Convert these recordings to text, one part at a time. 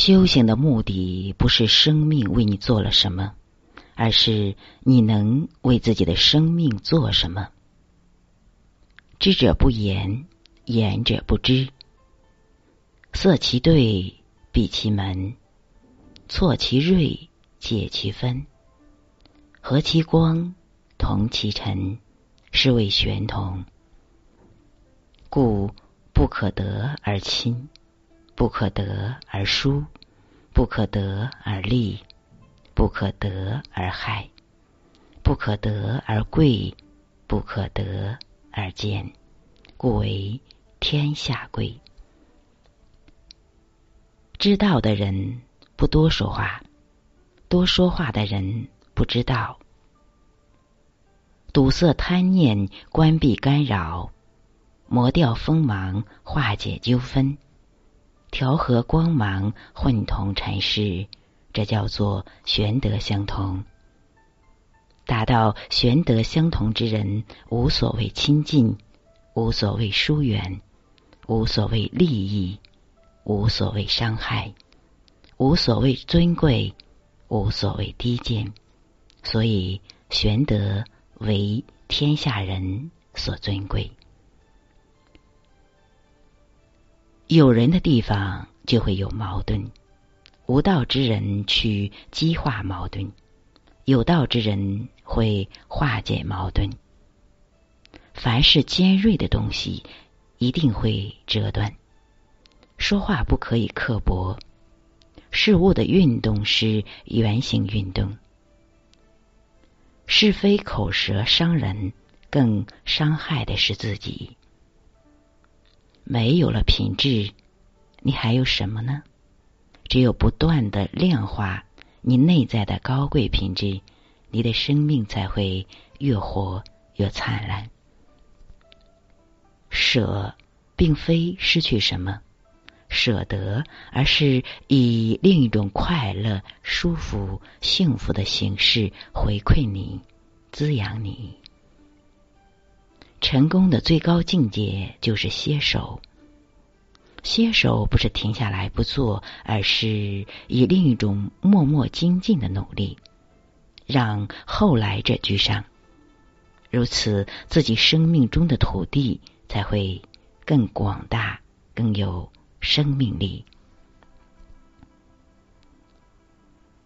修行的目的不是生命为你做了什么，而是你能为自己的生命做什么。知者不言，言者不知。塞其兑，闭其门，错其锐，解其分，和其光，同其尘，是谓玄同。故不可得而亲。不可得而疏，不可得而利，不可得而害，不可得而贵，不可得而贱，故为天下贵。知道的人不多说话，多说话的人不知道。堵塞贪念，关闭干扰，磨掉锋芒，化解纠纷。调和光芒，混同尘世，这叫做玄德相同。达到玄德相同之人，无所谓亲近，无所谓疏远，无所谓利益，无所谓伤害，无所谓尊贵，无所谓低贱。所以，玄德为天下人所尊贵。有人的地方就会有矛盾，无道之人去激化矛盾，有道之人会化解矛盾。凡是尖锐的东西，一定会折断。说话不可以刻薄，事物的运动是圆形运动。是非口舌伤人，更伤害的是自己。没有了品质，你还有什么呢？只有不断的量化你内在的高贵品质，你的生命才会越活越灿烂。舍，并非失去什么，舍得，而是以另一种快乐、舒服、幸福的形式回馈你，滋养你。成功的最高境界就是歇手。歇手不是停下来不做，而是以另一种默默精进的努力，让后来者居上。如此，自己生命中的土地才会更广大，更有生命力。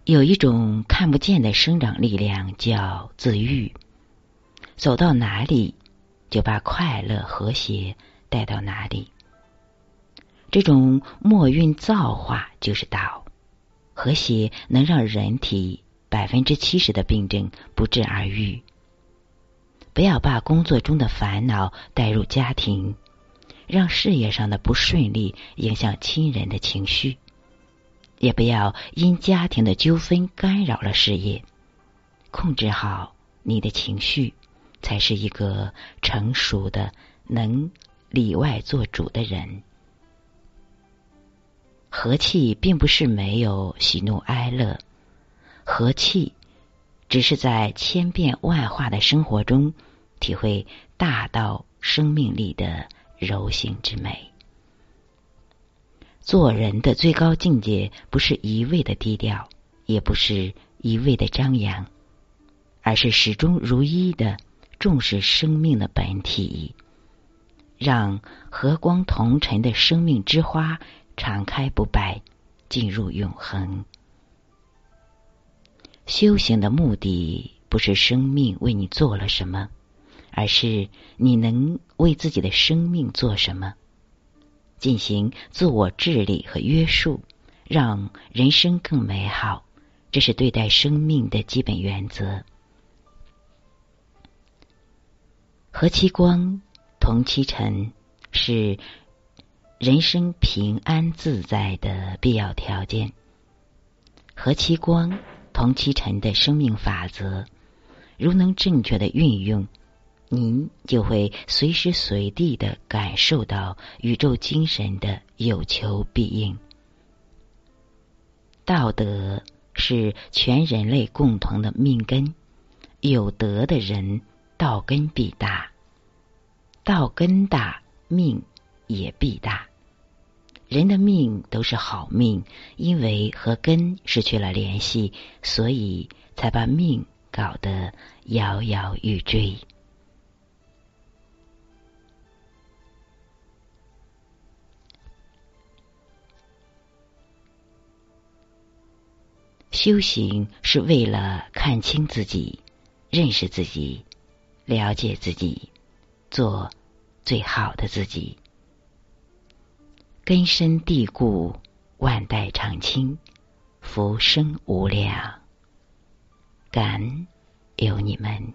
有一种看不见的生长力量，叫自愈。走到哪里？就把快乐和谐带到哪里。这种墨韵造化就是道，和谐能让人体百分之七十的病症不治而愈。不要把工作中的烦恼带入家庭，让事业上的不顺利影响亲人的情绪，也不要因家庭的纠纷干扰了事业。控制好你的情绪。才是一个成熟的、能里外做主的人。和气并不是没有喜怒哀乐，和气只是在千变万化的生活中，体会大道生命力的柔性之美。做人的最高境界，不是一味的低调，也不是一味的张扬，而是始终如一的。重视生命的本体，让和光同尘的生命之花敞开不败，进入永恒。修行的目的不是生命为你做了什么，而是你能为自己的生命做什么，进行自我治理和约束，让人生更美好。这是对待生命的基本原则。和其光，同其尘，是人生平安自在的必要条件。和其光，同其尘的生命法则，如能正确的运用，您就会随时随地的感受到宇宙精神的有求必应。道德是全人类共同的命根，有德的人。道根必大，道根大，命也必大。人的命都是好命，因为和根失去了联系，所以才把命搞得摇摇欲坠。修行是为了看清自己，认识自己，了解自己，做最好的自己。根深蒂固，万代长青，浮生无量。感恩有你们。